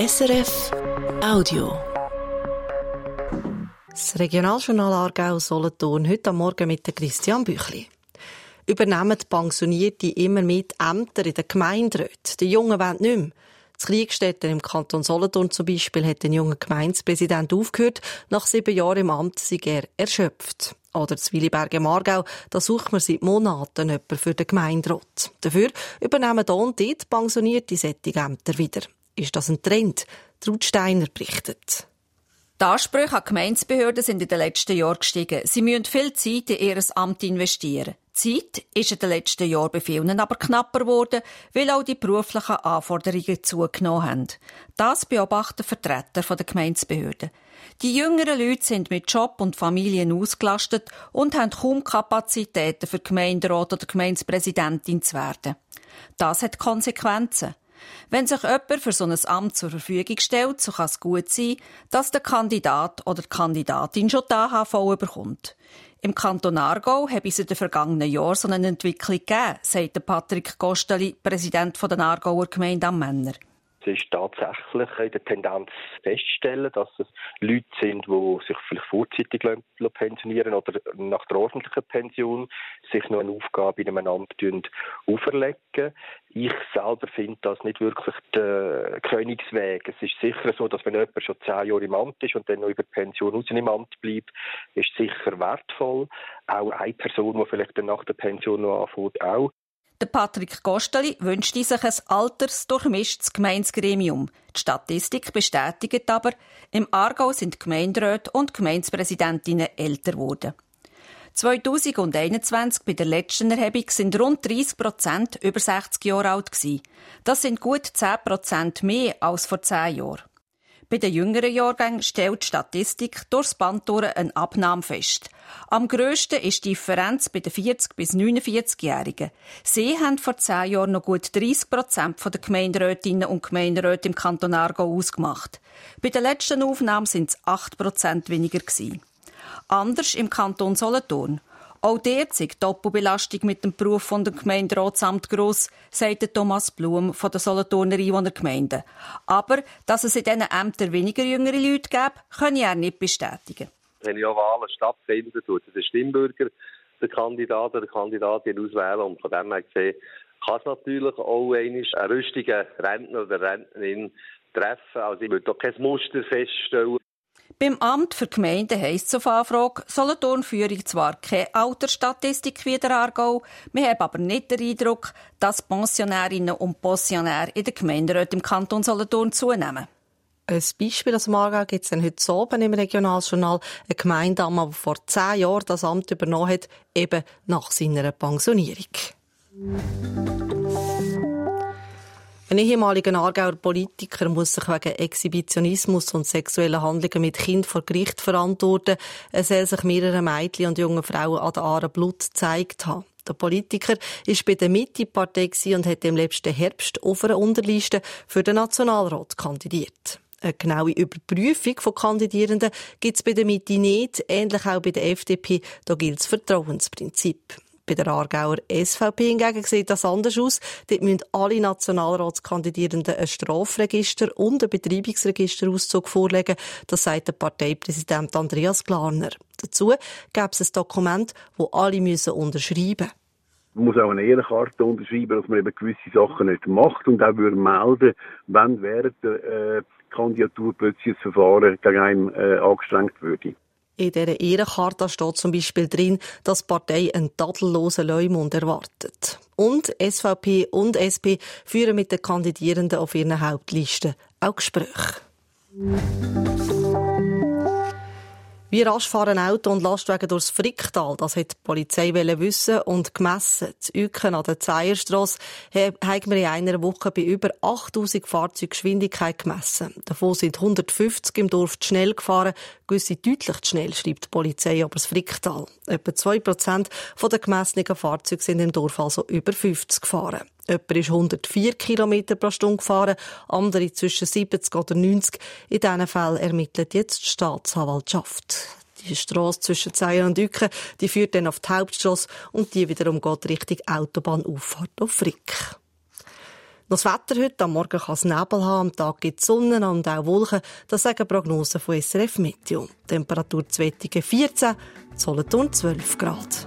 SRF Audio. Das Regionaljournal Aargau Solothurn heute am Morgen mit Christian Büchli. Übernehmen die Pensionierte immer mit Ämter in den Gemeinderäten. Die Jungen wollen nicht mehr. Das Kriegstätten im Kanton Solothurn zum Beispiel hat ein junger Gemeindepräsident aufgehört. Nach sieben Jahren im Amt sei er erschöpft. Oder das Williberg im Aargau, da sucht man seit Monaten jemanden für den Gemeinderat. Dafür übernehmen hier und dort pensionierte Sättigämter wieder. Ist das ein Trend? Trud Steiner berichtet. Die Ansprüche an Gemeindebehörden sind in den letzten Jahren gestiegen. Sie müssen viel Zeit in ihr Amt investieren. Die Zeit ist in den letzten Jahren bei vielen aber knapper geworden, weil auch die beruflichen Anforderungen zugenommen haben. Das beobachten Vertreter der Gemeindebehörden. Die jüngeren Leute sind mit Job und Familien ausgelastet und haben kaum Kapazitäten für Gemeinderat oder Gemeindepräsidentin zu werden. Das hat Konsequenzen. Wenn sich jemand für so ein Amt zur Verfügung stellt, so kann es gut sein, dass der Kandidat oder die Kandidatin schon die AHV bekommt. Im Kanton Aargau habe es in den vergangenen Jahren so eine Entwicklung gegeben, sagt Patrick Gosteli, Präsident der Aargauer Gemeinde am Männer. Es ist tatsächlich in der Tendenz festzustellen, dass es Leute sind, die sich vielleicht vorzeitig pensionieren oder nach der ordentlichen Pension sich noch eine Aufgabe in einem Amt auferlegen. Ich selber finde das nicht wirklich der Königsweg. Es ist sicher so, dass wenn jemand schon zehn Jahre im Amt ist und dann noch über die Pension raus im Amt bleibt, ist sicher wertvoll. Auch eine Person, die vielleicht dann nach der Pension noch anfängt, auch. Der Patrick Gosteli wünscht sich ein altersdurchmischtes Gemeinsgremium. Die Statistik bestätigt aber, im Aargau sind Gemeinderäte und Gemeindepräsidentinnen älter geworden. 2021 bei der letzten Erhebung sind rund 30 Prozent über 60 Jahre alt. Das sind gut 10 Prozent mehr als vor 10 Jahren. Bei den jüngeren Jahrgängen stellt die Statistik durchs Band durch eine Abnahme fest. Am grössten ist die Differenz bei den 40- bis 49-Jährigen. Sie haben vor zehn Jahren noch gut 30 Prozent der Gemeinderätinnen und Gemeinderäte im Kanton Aargau ausgemacht. Bei der letzten Aufnahme sind es 8 Prozent weniger. Anders im Kanton Solothurn. Auch derzeit Doppelbelastung mit dem Beruf von dem Gemeinderatsamt gross, sagt Thomas Blum von der Solothurner Einwohnergemeinde. Aber, dass es in diesen Ämtern weniger jüngere Leute gäbe, kann er nicht bestätigen. Wenn ja Wahlen stattfinden, tut der Stimmbürger den Kandidaten oder die Kandidatin auswählen. Und von dem her gesehen kann es natürlich auch einen rüstigen Rentner oder Rentnerin treffen. Also ich würde da kein Muster feststellen. Beim Amt für Gemeinden heisst es auf Anfrage, Solothurn führe zwar keine Altersstatistik wie der wir haben aber nicht den Eindruck, dass Pensionärinnen und Pensionäre in den Gemeinderäten im Kanton Solothurn zunehmen. Ein Beispiel aus dem Aargau gibt es heute oben im Regionaljournal. Eine Gemeindedame, die vor zehn Jahren das Amt übernommen hat, eben nach seiner Pensionierung. Ein ehemaliger Aargauer Politiker muss sich wegen Exhibitionismus und sexueller Handlungen mit Kind vor Gericht verantworten. Er soll sich mehrere Mädchen und junge Frauen an der Aare Blut gezeigt haben. Der Politiker ist bei der Mitte-Partei und hat im letzten Herbst auf einer Unterliste für den Nationalrat kandidiert. Eine genaue Überprüfung von Kandidierenden gibt es bei der Mitte nicht, ähnlich auch bei der FDP. Da gilt das Vertrauensprinzip. Bei der Aargauer SVP hingegen sieht das anders aus. Dort müssen alle Nationalratskandidierenden ein Strafregister und ein Betreibungsregisterauszug vorlegen. Das sagt der Parteipräsident Andreas Glarner. Dazu gäbe es ein Dokument, das alle müssen unterschreiben müssen. Man muss auch eine Ehrenkarte unterschreiben, dass man eben gewisse Sachen nicht macht und auch würde melden, wenn während der äh, Kandidatur plötzlich das Verfahren gegen einen äh, angestrengt würde. In dieser Ehrenkarte steht zum Beispiel drin, dass die Partei einen tadellosen Leumund erwartet. Und SVP und SP führen mit den Kandidierenden auf ihren Hauptlisten auch Gespräche. Wie rasch fahren Auto und Lastwagen durchs Fricktal? Das hat die Polizei wissen und gemessen. Die Üken an der Zeierstrasse haben wir in einer Woche bei über 8000 Fahrzeugen Geschwindigkeit gemessen. Davon sind 150 im Dorf zu schnell gefahren, gewisse deutlich zu schnell, schreibt die Polizei aber das Fricktal. Etwa 2% der gemessenen Fahrzeuge sind im Dorf also über 50 gefahren. Jemand ist 104 km pro Stunde gefahren, andere zwischen 70 oder 90. In diesen Fällen ermittelt jetzt die Staatsanwaltschaft. Die Strasse zwischen Zeier und Ueken, die führt dann auf die Hauptstrasse und die wiederum geht Richtung Autobahnauffahrt auf Frick. Das Wetter heute, am Morgen kann es Nebel haben, am Tag gibt es Sonne und auch Wolken. Das sagen Prognosen von SRF Meteo. Temperatur Zwettigen 14, Solothurn 12 Grad.